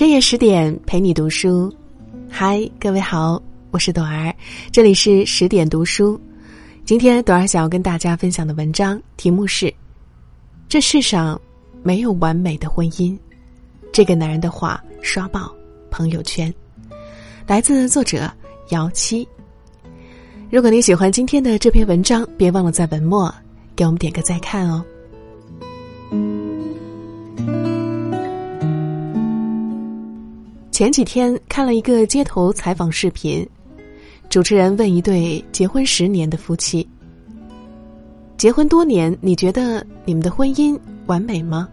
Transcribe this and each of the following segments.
深夜十点陪你读书，嗨，各位好，我是朵儿，这里是十点读书。今天朵儿想要跟大家分享的文章题目是：这世上没有完美的婚姻。这个男人的话刷爆朋友圈，来自作者姚七。如果你喜欢今天的这篇文章，别忘了在文末给我们点个再看哦。前几天看了一个街头采访视频，主持人问一对结婚十年的夫妻：“结婚多年，你觉得你们的婚姻完美吗？”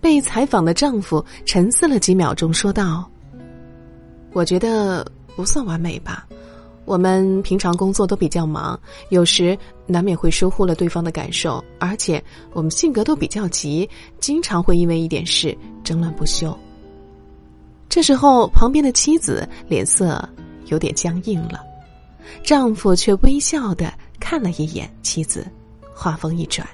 被采访的丈夫沉思了几秒钟，说道：“我觉得不算完美吧。我们平常工作都比较忙，有时难免会疏忽了对方的感受，而且我们性格都比较急，经常会因为一点事争论不休。”这时候，旁边的妻子脸色有点僵硬了，丈夫却微笑的看了一眼妻子，话锋一转：“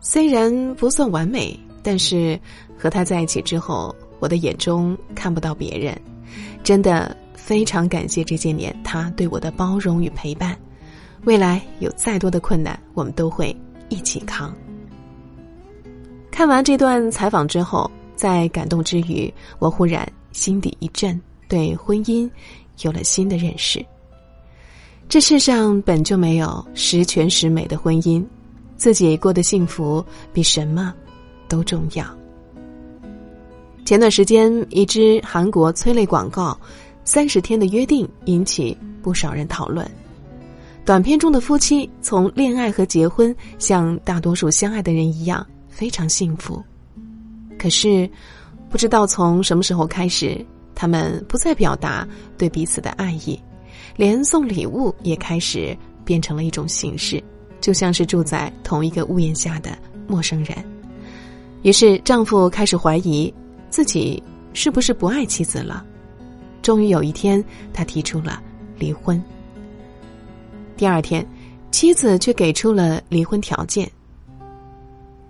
虽然不算完美，但是和他在一起之后，我的眼中看不到别人，真的非常感谢这些年他对我的包容与陪伴。未来有再多的困难，我们都会一起扛。”看完这段采访之后。在感动之余，我忽然心底一震，对婚姻有了新的认识。这世上本就没有十全十美的婚姻，自己过得幸福比什么都重要。前段时间，一支韩国催泪广告《三十天的约定》引起不少人讨论。短片中的夫妻从恋爱和结婚，像大多数相爱的人一样，非常幸福。可是，不知道从什么时候开始，他们不再表达对彼此的爱意，连送礼物也开始变成了一种形式，就像是住在同一个屋檐下的陌生人。于是，丈夫开始怀疑自己是不是不爱妻子了。终于有一天，他提出了离婚。第二天，妻子却给出了离婚条件。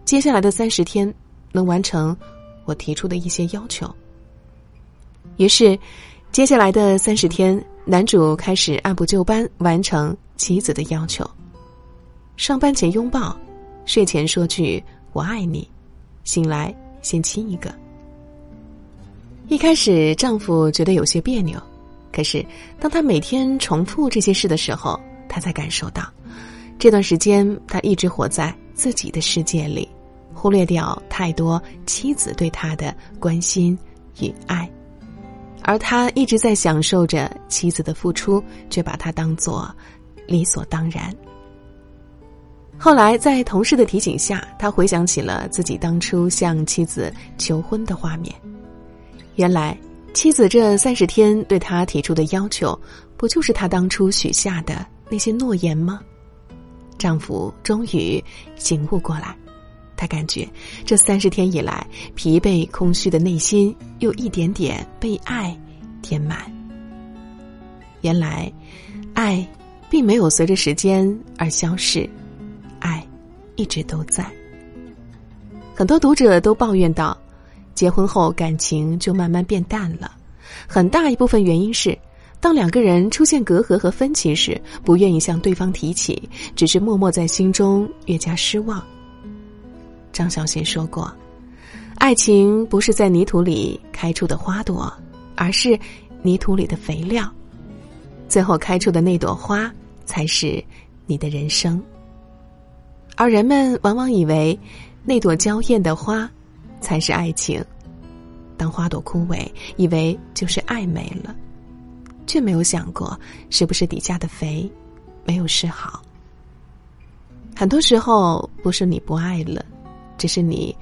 接下来的三十天。能完成我提出的一些要求。于是，接下来的三十天，男主开始按部就班完成妻子的要求：上班前拥抱，睡前说句“我爱你”，醒来先亲一个。一开始，丈夫觉得有些别扭，可是当他每天重复这些事的时候，他才感受到，这段时间他一直活在自己的世界里。忽略掉太多妻子对他的关心与爱，而他一直在享受着妻子的付出，却把他当做理所当然。后来在同事的提醒下，他回想起了自己当初向妻子求婚的画面。原来，妻子这三十天对他提出的要求，不就是他当初许下的那些诺言吗？丈夫终于醒悟过来。他感觉这三十天以来疲惫空虚的内心又一点点被爱填满。原来，爱并没有随着时间而消逝，爱一直都在。很多读者都抱怨道，结婚后感情就慢慢变淡了，很大一部分原因是，当两个人出现隔阂和分歧时，不愿意向对方提起，只是默默在心中越加失望。张小娴说过：“爱情不是在泥土里开出的花朵，而是泥土里的肥料。最后开出的那朵花，才是你的人生。而人们往往以为，那朵娇艳的花，才是爱情。当花朵枯萎，以为就是爱没了，却没有想过，是不是底下的肥，没有施好。很多时候，不是你不爱了。”只是你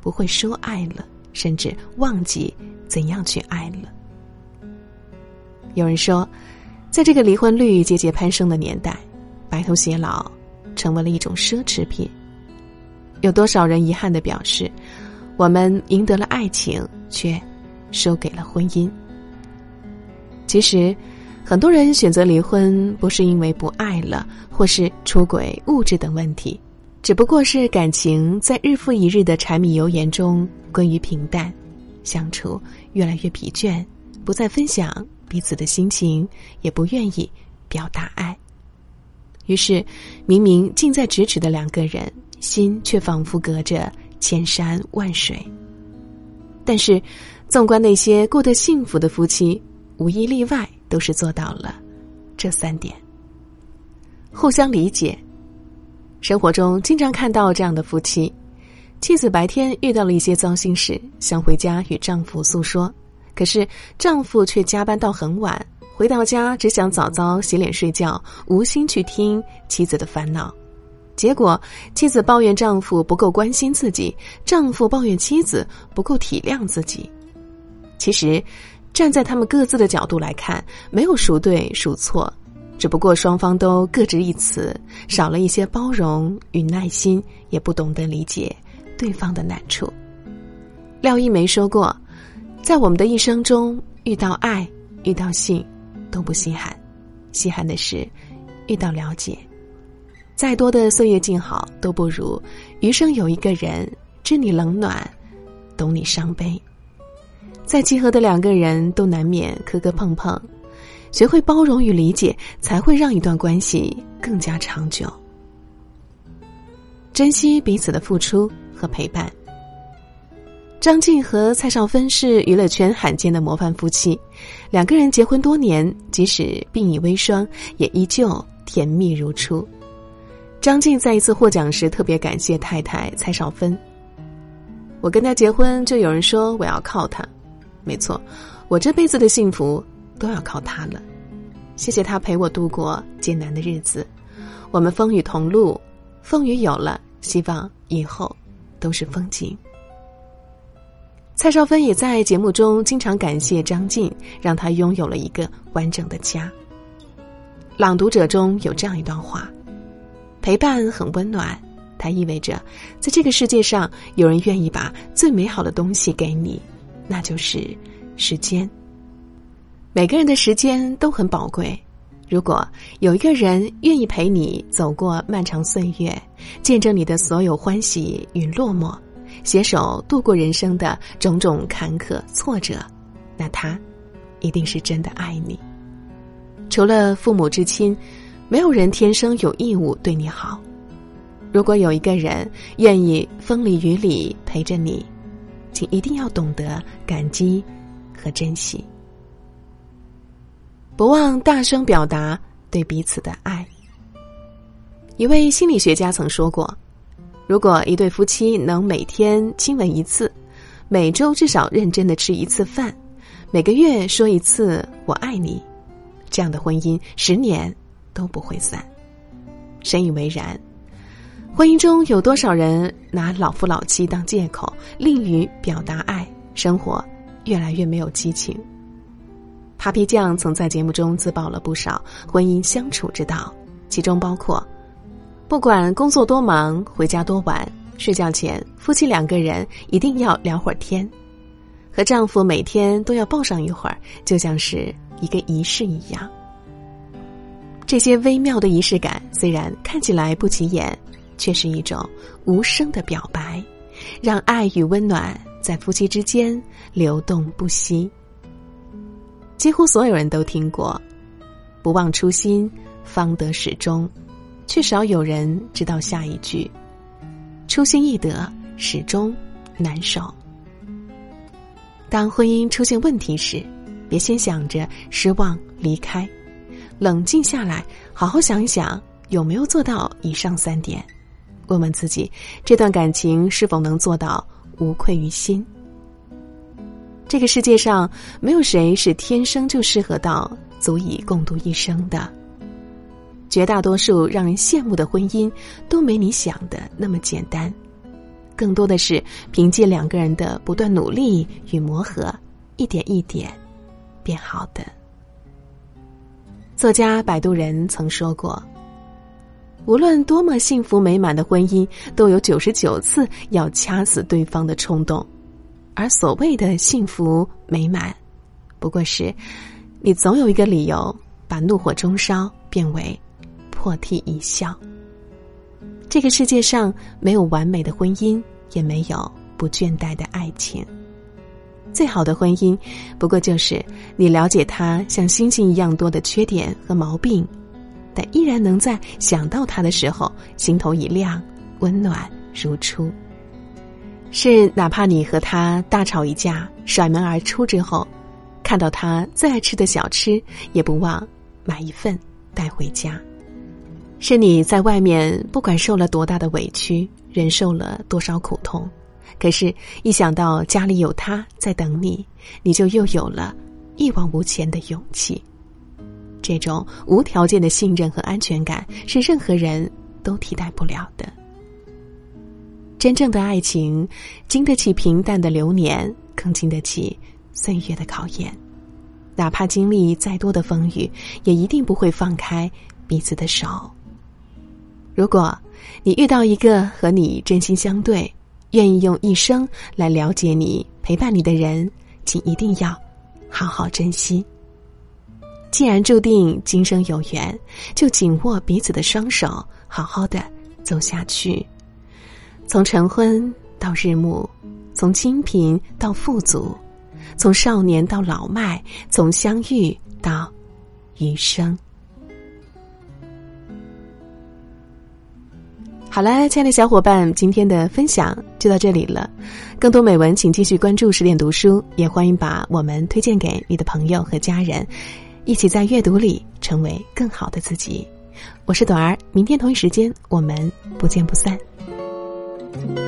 不会说爱了，甚至忘记怎样去爱了。有人说，在这个离婚率节节攀升的年代，白头偕老成为了一种奢侈品。有多少人遗憾的表示，我们赢得了爱情，却输给了婚姻？其实，很多人选择离婚，不是因为不爱了，或是出轨、物质等问题。只不过是感情在日复一日的柴米油盐中归于平淡，相处越来越疲倦，不再分享彼此的心情，也不愿意表达爱。于是，明明近在咫尺的两个人，心却仿佛隔着千山万水。但是，纵观那些过得幸福的夫妻，无一例外都是做到了这三点：互相理解。生活中经常看到这样的夫妻。妻子白天遇到了一些糟心事，想回家与丈夫诉说，可是丈夫却加班到很晚，回到家只想早早洗脸睡觉，无心去听妻子的烦恼。结果，妻子抱怨丈夫不够关心自己，丈夫抱怨妻子不够体谅自己。其实，站在他们各自的角度来看，没有孰对孰错，只不过双方都各执一词，少了一些包容与耐心，也不懂得理解。对方的难处，廖一梅说过：“在我们的一生中，遇到爱、遇到性，都不稀罕，稀罕的是遇到了解。再多的岁月静好，都不如余生有一个人知你冷暖，懂你伤悲。再契合的两个人都难免磕磕碰碰，学会包容与理解，才会让一段关系更加长久。珍惜彼此的付出。”和陪伴。张晋和蔡少芬是娱乐圈罕见的模范夫妻，两个人结婚多年，即使鬓已微霜，也依旧甜蜜如初。张晋在一次获奖时特别感谢太太蔡少芬：“我跟他结婚，就有人说我要靠他，没错，我这辈子的幸福都要靠他了。谢谢他陪我度过艰难的日子，我们风雨同路，风雨有了，希望以后。”都是风景。蔡少芬也在节目中经常感谢张晋，让他拥有了一个完整的家。朗读者中有这样一段话：陪伴很温暖，它意味着在这个世界上有人愿意把最美好的东西给你，那就是时间。每个人的时间都很宝贵。如果有一个人愿意陪你走过漫长岁月，见证你的所有欢喜与落寞，携手度过人生的种种坎坷挫折，那他一定是真的爱你。除了父母至亲，没有人天生有义务对你好。如果有一个人愿意风里雨里陪着你，请一定要懂得感激和珍惜。不忘大声表达对彼此的爱。一位心理学家曾说过：“如果一对夫妻能每天亲吻一次，每周至少认真的吃一次饭，每个月说一次‘我爱你’，这样的婚姻十年都不会散。”深以为然。婚姻中有多少人拿老夫老妻当借口，吝于表达爱，生活越来越没有激情。Papi 酱曾在节目中自曝了不少婚姻相处之道，其中包括：不管工作多忙，回家多晚，睡觉前夫妻两个人一定要聊会儿天；和丈夫每天都要抱上一会儿，就像是一个仪式一样。这些微妙的仪式感虽然看起来不起眼，却是一种无声的表白，让爱与温暖在夫妻之间流动不息。几乎所有人都听过“不忘初心，方得始终”，却少有人知道下一句：“初心易得，始终难守。”当婚姻出现问题时，别先想着失望离开，冷静下来，好好想一想有没有做到以上三点，问问自己这段感情是否能做到无愧于心。这个世界上没有谁是天生就适合到足以共度一生的。绝大多数让人羡慕的婚姻都没你想的那么简单，更多的是凭借两个人的不断努力与磨合，一点一点变好的。作家摆渡人曾说过：“无论多么幸福美满的婚姻，都有九十九次要掐死对方的冲动。”而所谓的幸福美满，不过是，你总有一个理由把怒火中烧变为破涕一笑。这个世界上没有完美的婚姻，也没有不倦怠的爱情。最好的婚姻，不过就是你了解他像星星一样多的缺点和毛病，但依然能在想到他的时候心头一亮，温暖如初。是哪怕你和他大吵一架，甩门而出之后，看到他最爱吃的小吃，也不忘买一份带回家。是你在外面不管受了多大的委屈，忍受了多少苦痛。可是，一想到家里有他在等你，你就又有了一往无前的勇气。这种无条件的信任和安全感，是任何人都替代不了的。真正的爱情，经得起平淡的流年，更经得起岁月的考验。哪怕经历再多的风雨，也一定不会放开彼此的手。如果你遇到一个和你真心相对，愿意用一生来了解你、陪伴你的人，请一定要好好珍惜。既然注定今生有缘，就紧握彼此的双手，好好的走下去。从晨昏到日暮，从清贫到富足，从少年到老迈，从相遇到余生。好了，亲爱的小伙伴，今天的分享就到这里了。更多美文，请继续关注十点读书，也欢迎把我们推荐给你的朋友和家人，一起在阅读里成为更好的自己。我是朵儿，明天同一时间我们不见不散。Thank you.